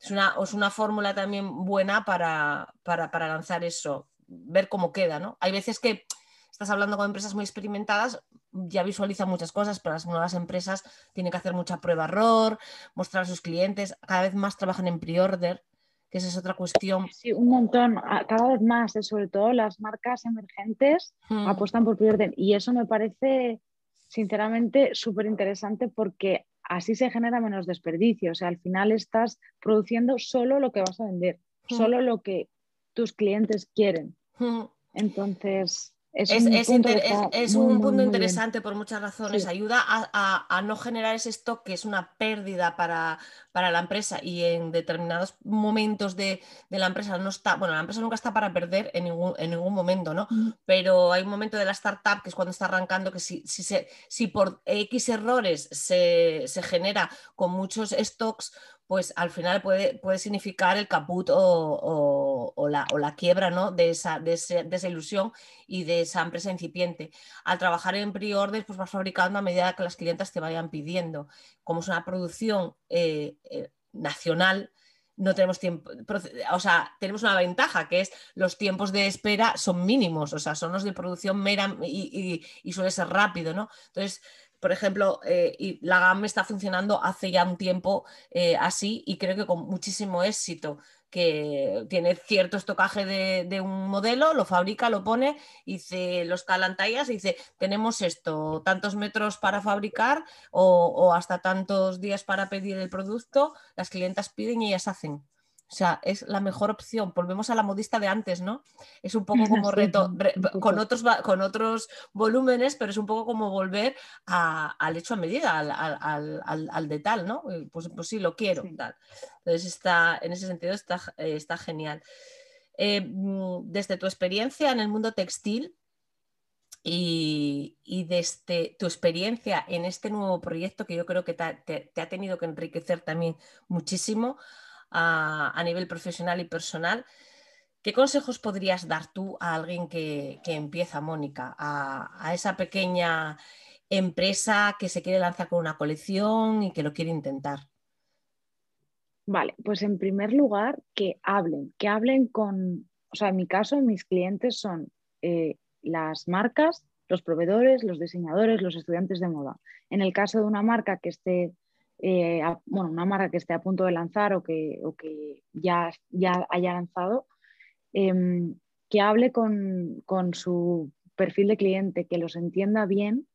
[SPEAKER 1] Es una, es una fórmula también buena para, para, para lanzar eso ver cómo queda, ¿no? Hay veces que estás hablando con empresas muy experimentadas, ya visualizan muchas cosas, pero las nuevas empresas tienen que hacer mucha prueba-error, mostrar a sus clientes, cada vez más trabajan en pre-order, que esa es otra cuestión.
[SPEAKER 2] Sí, un montón, cada vez más, ¿eh? sobre todo las marcas emergentes hmm. apuestan por pre-order y eso me parece sinceramente súper interesante porque así se genera menos desperdicio, o sea, al final estás produciendo solo lo que vas a vender, hmm. solo lo que tus clientes quieren. Entonces, es,
[SPEAKER 1] un punto, interesante por muchas razones. Ayuda a, no generar ese stock que es una pérdida para, la empresa y en determinados momentos de, la empresa no está, bueno, la empresa nunca está para perder en ningún, en ningún momento, ¿no? Pero hay un momento de la startup que es cuando está arrancando que si, si, se, si por X errores se, se genera con muchos stocks, pues al final puede, puede significar el caput o, la, quiebra ¿no? de, esa, de, esa, ilusión y de esa empresa incipiente. Al trabajar en pre-orders, pues vas fabricando a medida que las clientas te vayan pidiendo. Como es una producción eh, eh, nacional, no tenemos tiempo, o sea, tenemos una ventaja que es los tiempos de espera son mínimos, o sea, son los de producción mera y, y suele ser rápido, ¿no? Entonces, por ejemplo, eh, y la GAM está funcionando hace ya un tiempo eh, así y creo que con muchísimo éxito que tiene cierto estocaje de, un modelo, lo fabrica, lo pone, dice los calantallas dice, tenemos esto, tantos metros para fabricar o, o, hasta tantos días para pedir el producto, las clientas piden y ellas hacen. O sea, es la mejor opción. Volvemos a la modista de antes, ¿no? Es un poco como reto, con, otros, con otros volúmenes, pero es un poco como volver al hecho a medida, al, de tal, ¿no? Pues, pues sí, lo quiero. Tal. Entonces, está, en ese sentido está, eh, está genial. Eh, mm, desde tu experiencia en el mundo textil, y, desde tu experiencia en este nuevo proyecto que yo creo que te, ha tenido que enriquecer también muchísimo, a, nivel profesional y personal. ¿Qué consejos podrías dar tú a alguien que, empieza, Mónica, a, esa pequeña empresa que se quiere lanzar con una colección y que lo quiere intentar?
[SPEAKER 2] Vale, pues en primer lugar, que hablen, que hablen con, o sea, en mi caso, mis clientes son eh, las marcas, los proveedores, los diseñadores, los estudiantes de moda. En el caso de una marca que esté, eh, bueno, una marca que esté a punto de lanzar o que, que ya, ya haya lanzado, em, que hable con, con su perfil de cliente, que los entienda bien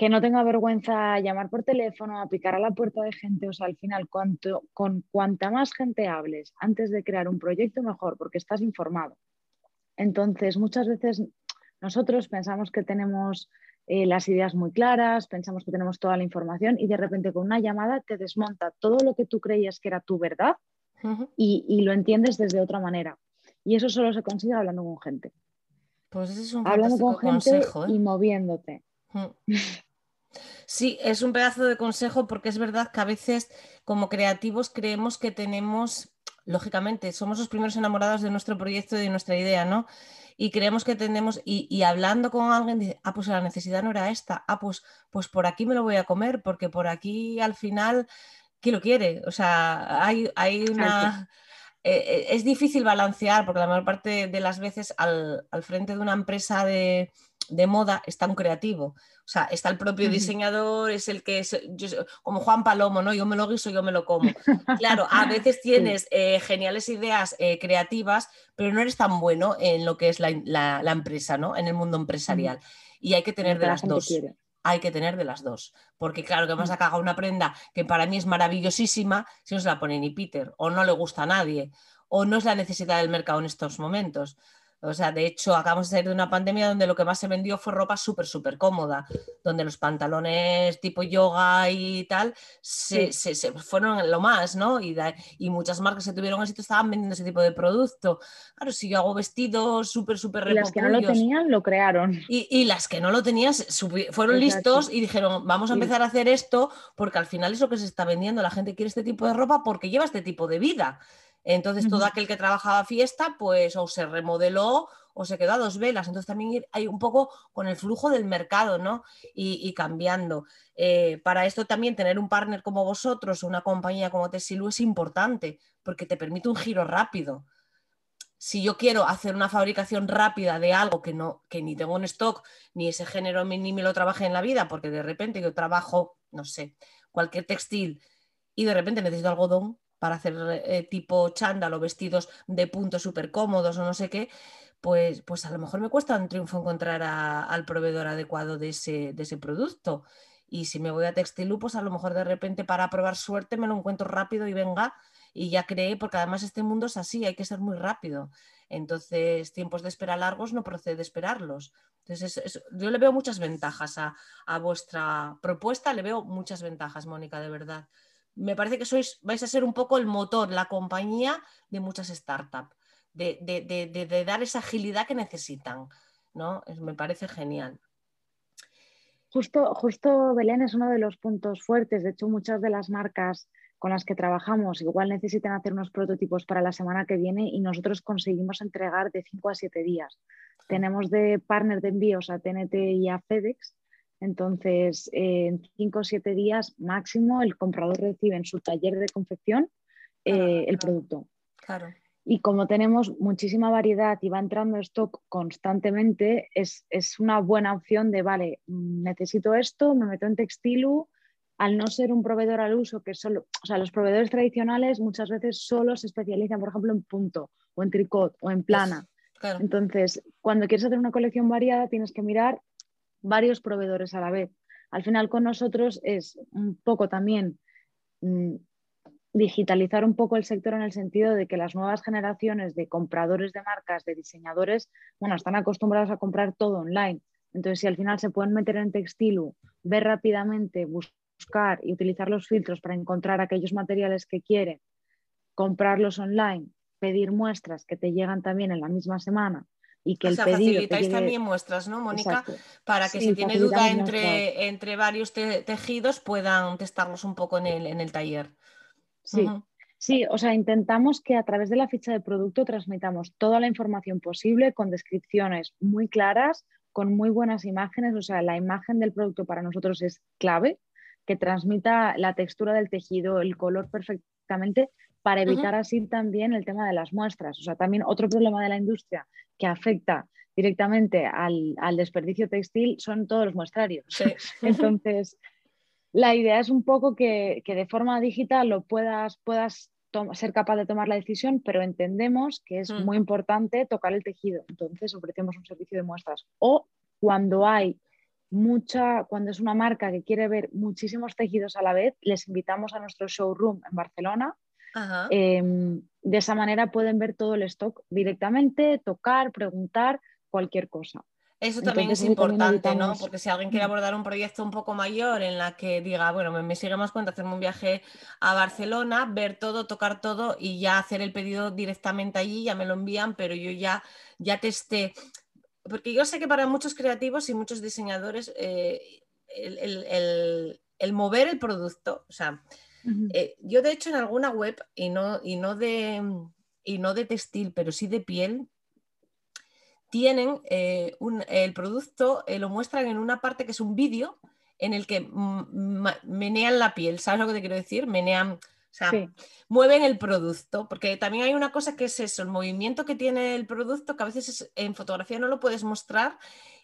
[SPEAKER 2] que no tenga vergüenza llamar por teléfono, a picar a la puerta de gente. O sea, al final, cuanto, con cuanta más gente hables antes de crear un proyecto, mejor, porque estás informado. Entonces, muchas veces nosotros pensamos que tenemos eh, las ideas muy claras, pensamos que tenemos toda la información y de repente con una llamada te desmonta todo lo que tú creías que era tu verdad y, lo entiendes desde otra manera. Y eso solo se consigue hablando con gente.
[SPEAKER 1] Pues ese es un hablando con gente consejo,
[SPEAKER 2] y ¿eh? moviéndote.
[SPEAKER 1] Sí, es un pedazo de consejo porque es verdad que a veces como creativos creemos que tenemos, lógicamente, somos los primeros enamorados de nuestro proyecto y de nuestra idea, ¿no? Y creemos que tenemos, y, hablando con alguien, dice, ah, pues la necesidad no era esta, ah, pues, pues por aquí me lo voy a comer, porque por aquí al final, ¿quién lo quiere? O sea, hay, hay una... Eh, eh, es difícil balancear porque la mayor parte de las veces al, al frente de una empresa de, de moda está un creativo. O sea, está el propio diseñador, es el que es, como Juan Palomo, ¿no? Yo me lo guiso, yo me lo como. Claro, a veces tienes eh, geniales ideas eh, creativas, pero no eres tan bueno en lo que es la, empresa, ¿no? En el mundo empresarial. Y hay que tener de las dos. Hay que tener de las dos. Porque claro, que vas a cagar una prenda que para mí es maravillosísima si no se la pone ni Peter, o no le gusta a nadie, o no es la necesidad del mercado en estos momentos. O sea, de hecho, acabamos de salir de una pandemia donde lo que más se vendió fue ropa súper, súper cómoda, donde los pantalones tipo yoga y tal se, fueron lo más, ¿no? Y, y, muchas marcas que tuvieron éxito estaban vendiendo ese tipo de producto. Claro, si yo hago vestidos súper, súper
[SPEAKER 2] Y las que no lo tenían, lo crearon.
[SPEAKER 1] Y, las que no lo tenían, fueron listos y dijeron, vamos a empezar a hacer esto porque al final es lo que se está vendiendo. La gente quiere este tipo de ropa porque lleva este tipo de vida. Entonces, todo aquel que trabajaba fiesta, pues o se remodeló o se quedó a dos velas. Entonces, también hay un poco con el flujo del mercado, ¿no? Y, cambiando. Eh, para esto también tener un partner como vosotros, una compañía como Tessilu es importante porque te permite un giro rápido. Si yo quiero hacer una fabricación rápida de algo que, no, que ni tengo en stock, ni ese género ni me lo trabajé en la vida, porque de repente yo trabajo, no sé, cualquier textil y de repente necesito algodón, para hacer eh, tipo chándal o vestidos de punto súper cómodos o no sé qué, pues, pues a lo mejor me cuesta un triunfo encontrar al proveedor adecuado de ese, de ese producto. Y si me voy a Textilú, pues a lo mejor de repente para probar suerte me lo encuentro rápido y venga y ya creé, porque además este mundo es así, hay que ser muy rápido. Entonces, tiempos de espera largos no procede esperarlos. Entonces, yo le veo muchas ventajas a, a, vuestra propuesta, le veo muchas ventajas, Mónica, de verdad me parece que sois, vais a ser un poco el motor, la compañía de muchas startups, de, dar esa agilidad que necesitan. ¿no? me parece genial.
[SPEAKER 2] Justo, justo Belén es uno de los puntos fuertes. De hecho, muchas de las marcas con las que trabajamos igual necesitan hacer unos prototipos para la semana que viene y nosotros conseguimos entregar de 5 a 7 días. Tenemos de partner de envíos a TNT y a FedEx entonces, en cinco o siete días máximo, el comprador recibe en su taller de confección eh, el producto.
[SPEAKER 1] Claro.
[SPEAKER 2] Y como tenemos muchísima variedad y va entrando stock constantemente, es, una buena opción de, vale, necesito esto, me meto en textilu, al no ser un proveedor al uso, que solo, o sea, los proveedores tradicionales muchas veces solo se especializan, por ejemplo, en punto o en tricot o en plana. Entonces, cuando quieres hacer una colección variada, tienes que mirar varios proveedores a la vez. Al final con nosotros es un poco también mm, digitalizar un poco el sector en el sentido de que las nuevas generaciones de compradores de marcas, de diseñadores, bueno, están acostumbrados a comprar todo online. Entonces, si al final se pueden meter en Textilu, ver rápidamente, buscar y utilizar los filtros para encontrar aquellos materiales que quieren, comprarlos online, pedir muestras que te llegan también en la misma semana y que el
[SPEAKER 1] facilitáis también muestras, ¿no, Mónica? Para que si tiene duda entre, entre varios tejidos puedan testarlos un poco en el, en el taller.
[SPEAKER 2] Sí. Sí, o sea, intentamos que a través de la ficha de producto transmitamos toda la información posible con descripciones muy claras, con muy buenas imágenes. O sea, la imagen del producto para nosotros es clave, que transmita la textura del tejido, el color perfecto directamente para evitar así también el tema de las muestras. O sea, también otro problema de la industria que afecta directamente al, desperdicio textil son todos los muestrarios. Entonces, la idea es un poco que, de forma digital lo puedas, puedas ser capaz de tomar la decisión, pero entendemos que es mm. muy importante tocar el tejido. Entonces ofrecemos un servicio de muestras. O cuando hay mucha, cuando es una marca que quiere ver muchísimos tejidos a la vez, les invitamos a nuestro showroom en Barcelona. Em, de esa manera pueden ver todo el stock directamente, tocar, preguntar cualquier cosa.
[SPEAKER 1] Eso también es importante, ¿no? Porque si alguien quiere abordar un proyecto un poco mayor en la que diga, bueno, me, sigue más cuenta hacerme un viaje a Barcelona, ver todo, tocar todo y ya hacer el pedido directamente allí, ya me lo envían, pero yo ya, ya testé. Porque yo sé que para muchos creativos y muchos diseñadores eh, el, mover el producto, o sea, eh, yo de hecho en alguna web y no, y no de y no de textil, pero sí de piel, tienen eh, el producto, eh, lo muestran en una parte que es un vídeo en el que menean la piel, ¿sabes lo que te quiero decir? Menean, o sea, mueven el producto, porque también hay una cosa que es eso, el movimiento que tiene el producto, que a veces en fotografía no lo puedes mostrar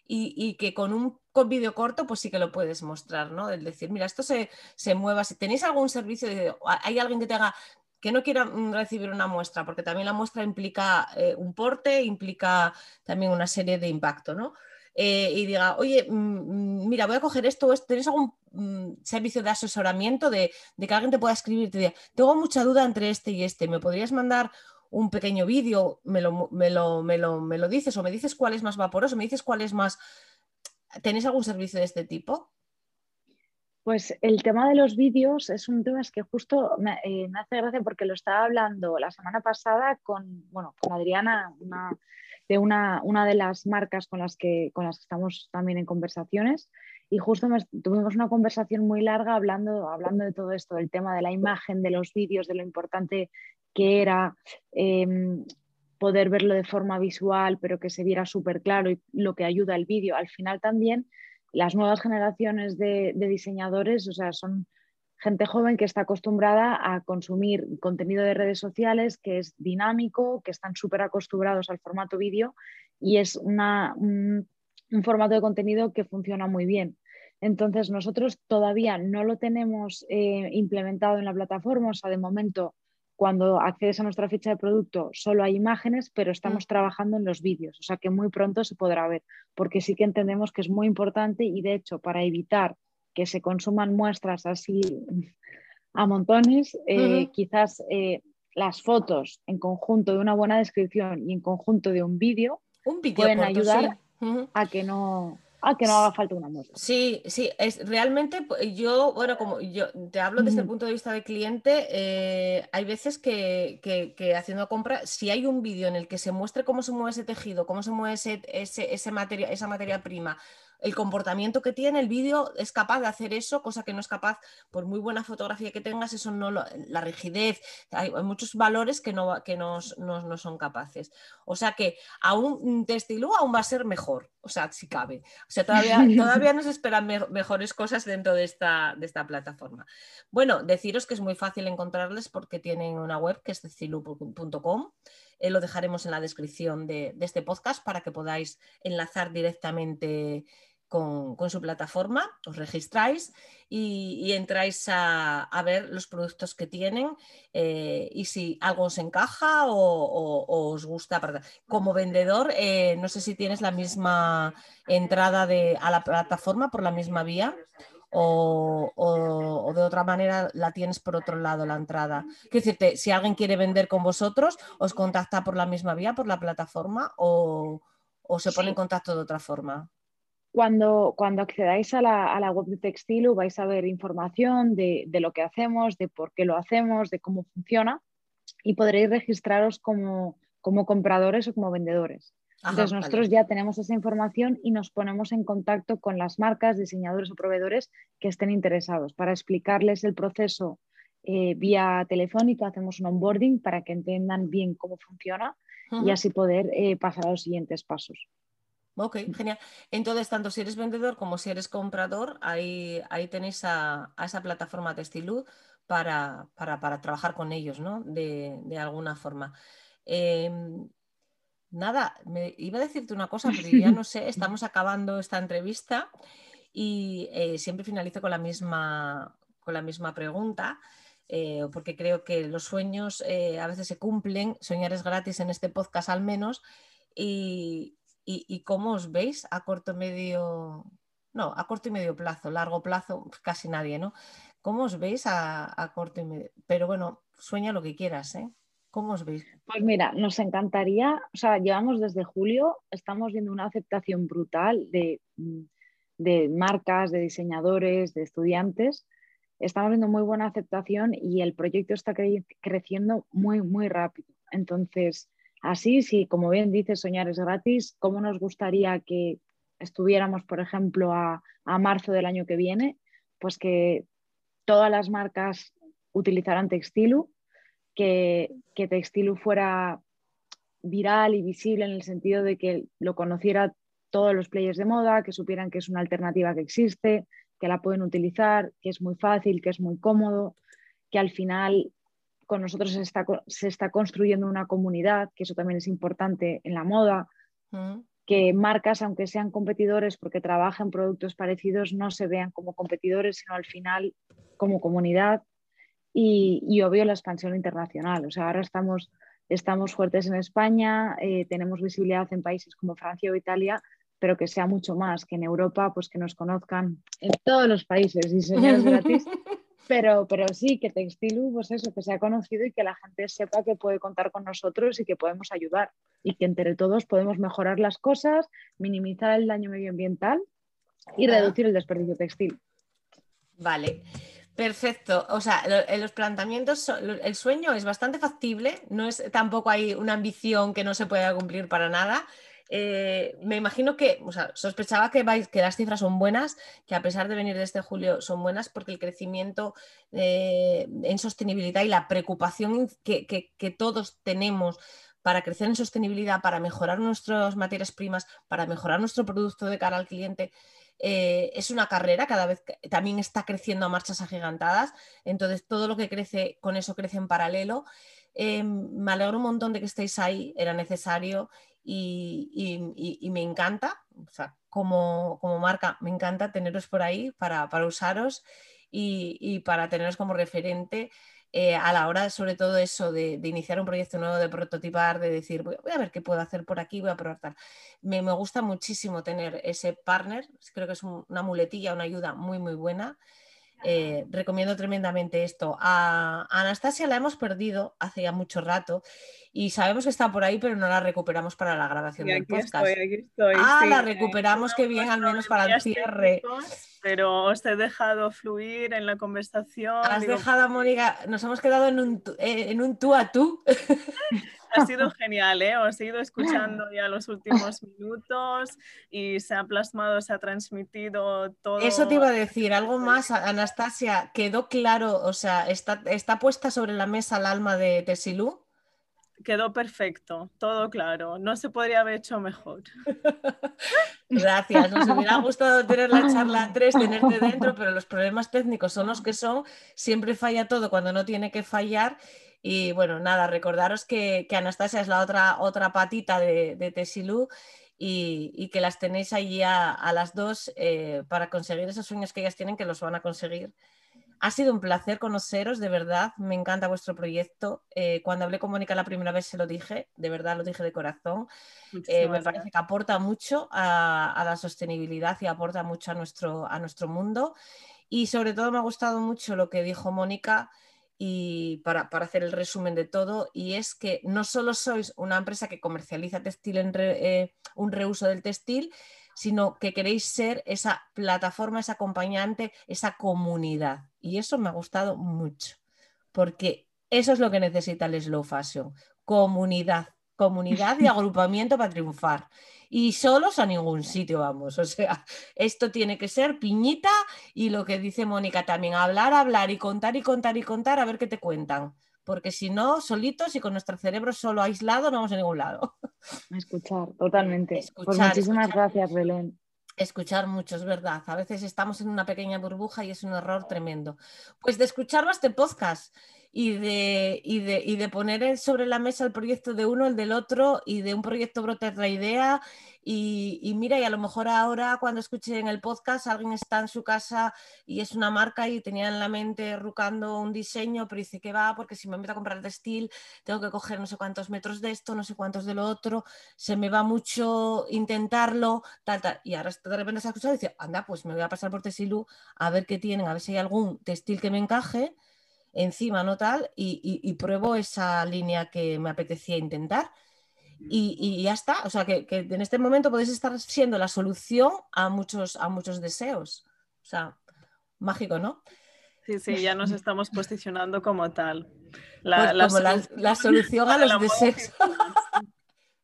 [SPEAKER 1] y, que con un vídeo corto pues sí que lo puedes mostrar, ¿no? El decir, mira, esto se, se mueva, si tenéis algún servicio, de, hay alguien que te haga que no quiera mm, recibir una muestra, porque también la muestra implica eh, un porte, implica también una serie de impacto, ¿no? Eh, y diga, oye, mm, mm, mira, voy a coger esto, ¿tenéis algún servicio de asesoramiento de, que alguien te pueda escribir? Te diga, tengo mucha duda entre este y este, ¿me podrías mandar un pequeño vídeo? ¿Me lo, me, lo, me, lo, ¿Me lo dices? ¿O me dices cuál es más vaporoso? ¿Me dices cuál es más... ¿Tenéis algún servicio de este tipo?
[SPEAKER 2] Pues el tema de los vídeos es un tema que justo eh, me, hace gracia porque lo estaba hablando la semana pasada con, bueno, con Adriana, de una, una, de las marcas con las, que, con las que estamos también en conversaciones. Y justo tuvimos una conversación muy larga hablando, hablando de todo esto, del tema de la imagen, de los vídeos, de lo importante que era em, poder verlo de forma visual, pero que se viera súper claro y lo que ayuda el vídeo. Al final también las nuevas generaciones de, diseñadores, o sea, son gente joven que está acostumbrada a consumir contenido de redes sociales, que es dinámico, que están súper acostumbrados al formato vídeo y es un, formato de contenido que funciona muy bien. Entonces, nosotros todavía no lo tenemos eh, implementado en la plataforma, o sea, de momento cuando accedes a nuestra ficha de producto solo hay imágenes, pero estamos mm. trabajando en los vídeos, o sea que muy pronto se podrá ver, porque sí que entendemos que es muy importante y de hecho para evitar que se consuman muestras así a montones, eh, quizás eh, las fotos en conjunto de una buena descripción y en conjunto de un vídeo pueden ayudar a que no Ah, que no haga falta una muestra.
[SPEAKER 1] Sí, sí, es realmente yo, bueno, como yo te hablo desde el punto de vista del cliente, eh, hay veces que, que, haciendo compra, si hay un vídeo en el que se muestre cómo se mueve ese tejido, cómo se mueve ese, ese, ese materia, esa materia prima, el comportamiento que tiene, el vídeo es capaz de hacer eso, cosa que no es capaz, por muy buena fotografía que tengas, eso no la rigidez, hay, muchos valores que, no, que no, son capaces. O sea que aún Testilú aún va a ser mejor, o sea, si cabe. O sea, todavía, todavía nos esperan mejores cosas dentro de esta, de esta plataforma. Bueno, deciros que es muy fácil encontrarles porque tienen una web que es testilú.com. Eh, lo dejaremos en la descripción de, este podcast para que podáis enlazar directamente con, su plataforma, os registráis y, entráis a, ver los productos que tienen eh, y si algo os encaja o, os gusta. Como vendedor, eh, no sé si tienes la misma entrada a la plataforma por la misma vía o, de otra manera la tienes por otro lado la entrada. Quiero decirte, si alguien quiere vender con vosotros, os contacta por la misma vía, por la plataforma o, se pone en contacto de otra forma.
[SPEAKER 2] Cuando, cuando accedáis a la, web de Textilu vais a ver información de, de, lo que hacemos, de por qué lo hacemos, de cómo funciona y podréis registraros como, como compradores o como vendedores. Entonces nosotros ya tenemos esa información y nos ponemos en contacto con las marcas, diseñadores o proveedores que estén interesados para explicarles el proceso eh, vía telefónica, hacemos un onboarding para que entiendan bien cómo funciona y así poder eh, pasar a los siguientes pasos.
[SPEAKER 1] Ok, genial. Entonces, tanto si eres vendedor como si eres comprador, ahí, ahí tenéis a, esa plataforma Testilud para, trabajar con ellos, ¿no? De, alguna forma. Em, nada, me iba a decirte una cosa, pero ya no sé, estamos acabando esta entrevista y eh, siempre finalizo con la misma, con la misma pregunta. Eh, porque creo que los sueños eh, a veces se cumplen, soñar es gratis en este podcast al menos, y, y, cómo os veis a corto medio, no, a corto y medio plazo, largo plazo, pues casi nadie, ¿no? ¿Cómo os veis a, corto y medio? Pero bueno, sueña lo que quieras, ¿eh? ¿Cómo os veis?
[SPEAKER 2] Pues mira, nos encantaría, o sea, llevamos desde julio, estamos viendo una aceptación brutal de, de marcas, de diseñadores, de estudiantes. Estamos viendo muy buena aceptación y el proyecto está creciendo muy, muy rápido. Entonces, así, si como bien dices, soñar es gratis, ¿cómo nos gustaría que estuviéramos, por ejemplo, a, a marzo del año que viene? Pues que todas las marcas utilizaran Textilu, que, que Textilu fuera viral y visible en el sentido de que lo conociera todos los players de moda, que supieran que es una alternativa que existe, que la pueden utilizar, que es muy fácil, que es muy cómodo, que al final con nosotros se está, se está construyendo una comunidad, que eso también es importante en la moda, mm. que marcas, aunque sean competidores porque trabajan productos parecidos, no se vean como competidores, sino al final como comunidad y, obvio la expansión internacional. O sea, ahora estamos, estamos fuertes en España, eh, tenemos visibilidad en países como Francia o Italia, pero que sea mucho más, que en Europa pues que nos conozcan en todos los países y señores gratis. Pero, pero sí, que Textilu, pues eso, que sea conocido y que la gente sepa que puede contar con nosotros y que podemos ayudar y que entre todos podemos mejorar las cosas, minimizar el daño medioambiental y reducir el desperdicio textil.
[SPEAKER 1] Vale. Perfecto. O sea, en los planteamientos, el sueño es bastante factible, no es tampoco hay una ambición que no se pueda cumplir para nada. Eh, me imagino que, o sea, sospechaba que, vais, que las cifras son buenas, que a pesar de venir de este julio son buenas porque el crecimiento eh, en sostenibilidad y la preocupación que, todos tenemos para crecer en sostenibilidad, para mejorar nuestras materias primas, para mejorar nuestro producto de cara al cliente, eh, es una carrera, cada vez también está creciendo a marchas agigantadas, entonces todo lo que crece con eso crece en paralelo. Eh, me alegro un montón de que estéis ahí, era necesario y, me encanta, como, marca, me encanta teneros por ahí para, usaros y, para teneros como referente. Eh, a la hora, sobre todo eso, de, iniciar un proyecto nuevo, de prototipar, de decir, voy, a ver qué puedo hacer por aquí, voy a probar tal. Me, gusta muchísimo tener ese partner, creo que es una muletilla, una ayuda muy, muy buena. Eh, recomiendo tremendamente esto. A, Anastasia la hemos perdido hace ya mucho rato y sabemos que está por ahí, pero no la recuperamos para la grabación del podcast. ah, la recuperamos, qué bien, al menos para el cierre
[SPEAKER 4] pero os he dejado fluir en la conversación.
[SPEAKER 1] Has dejado Mónica, nos hemos quedado en un, eh, en un tú a tú.
[SPEAKER 4] Ha sido genial, ¿eh? os he ido escuchando ya los últimos minutos y se ha plasmado, se ha transmitido todo.
[SPEAKER 1] Eso te iba a decir, algo más, Anastasia, quedó claro, o sea, está, está puesta sobre la mesa el alma de Tesilú
[SPEAKER 4] quedó perfecto, todo claro. No se podría haber hecho mejor.
[SPEAKER 1] Gracias, nos hubiera gustado tener la charla 3, tenerte dentro, pero los problemas técnicos son los que son. Siempre falla todo cuando no tiene que fallar. Y bueno, nada, recordaros que, Anastasia es la otra, otra patita de, de Tesilú y, que las tenéis allí a, las dos eh, para conseguir esos sueños que ellas tienen, que los van a conseguir ha sido un placer conoceros, de verdad, me encanta vuestro proyecto. Eh, cuando hablé con Mónica la primera vez se lo dije, de verdad lo dije de corazón. Eh, me parece que aporta mucho a, la sostenibilidad y aporta mucho a nuestro, a nuestro mundo. Y sobre todo me ha gustado mucho lo que dijo Mónica y para, hacer el resumen de todo, y es que no solo sois una empresa que comercializa textil en eh, un reuso del textil, sino que queréis ser esa plataforma, esa acompañante, esa comunidad. Y eso me ha gustado mucho, porque eso es lo que necesita el slow fashion, comunidad, comunidad y agrupamiento para triunfar. Y solos a ningún sitio vamos. O sea, esto tiene que ser piñita y lo que dice Mónica también, hablar, hablar y contar y contar y contar a ver qué te cuentan porque si no, solitos y con nuestro cerebro solo aislado no vamos a ningún lado.
[SPEAKER 2] Escuchar, totalmente. Pues muchísimas gracias, Belén.
[SPEAKER 1] Escuchar mucho, es verdad. A veces estamos en una pequeña burbuja y es un error tremendo. Pues de escuchar este podcast y de, y de, y de poner sobre la mesa el proyecto de uno, el del otro, y de un proyecto brota la idea. Y, mira, y a lo mejor ahora cuando escuchen el podcast, alguien está en su casa y es una marca y tenía en la mente rucando un diseño, pero dice que va, porque si me meto a comprar textil, tengo que coger no sé cuántos metros de esto, no sé cuántos de lo otro, se me va mucho intentarlo, tal, tal. Y ahora de repente se ha escuchado y dice, anda, pues me voy a pasar por Textilú a ver qué tienen, a ver si hay algún textil que me encaje encima, ¿no? Tal, y, pruebo esa línea que me apetecía intentar. Y, ya está. O sea, que, en este momento podéis estar siendo la solución a muchos, a muchos deseos. O sea, mágico, ¿no?
[SPEAKER 4] Sí, sí, ya nos estamos posicionando como tal.
[SPEAKER 1] La, pues la, solución a los deseos.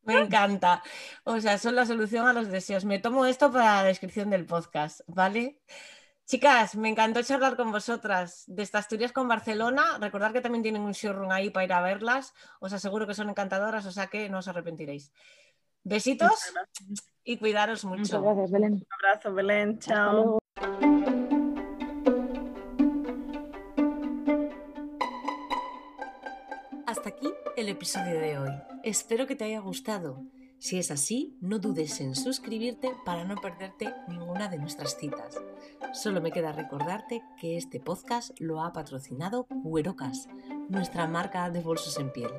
[SPEAKER 1] Me encanta. O sea, son la solución a los deseos. Me tomo esto para la descripción del podcast, ¿vale? Chicas, me encantó charlar con vosotras de estas Asturias con Barcelona. Recordad que también tienen un showroom ahí para ir a verlas. Os aseguro que son encantadoras, o sea que no os arrepentiréis. Besitos y cuidaros mucho.
[SPEAKER 2] Muchas gracias, Belén.
[SPEAKER 4] Un abrazo, Belén. Chao.
[SPEAKER 5] Hasta aquí el episodio de hoy. Espero que te haya gustado. Si es así, no dudes en suscribirte para no perderte ninguna de nuestras citas. Solo me queda recordarte que este podcast lo ha patrocinado Cuerocas, nuestra marca de bolsos en piel.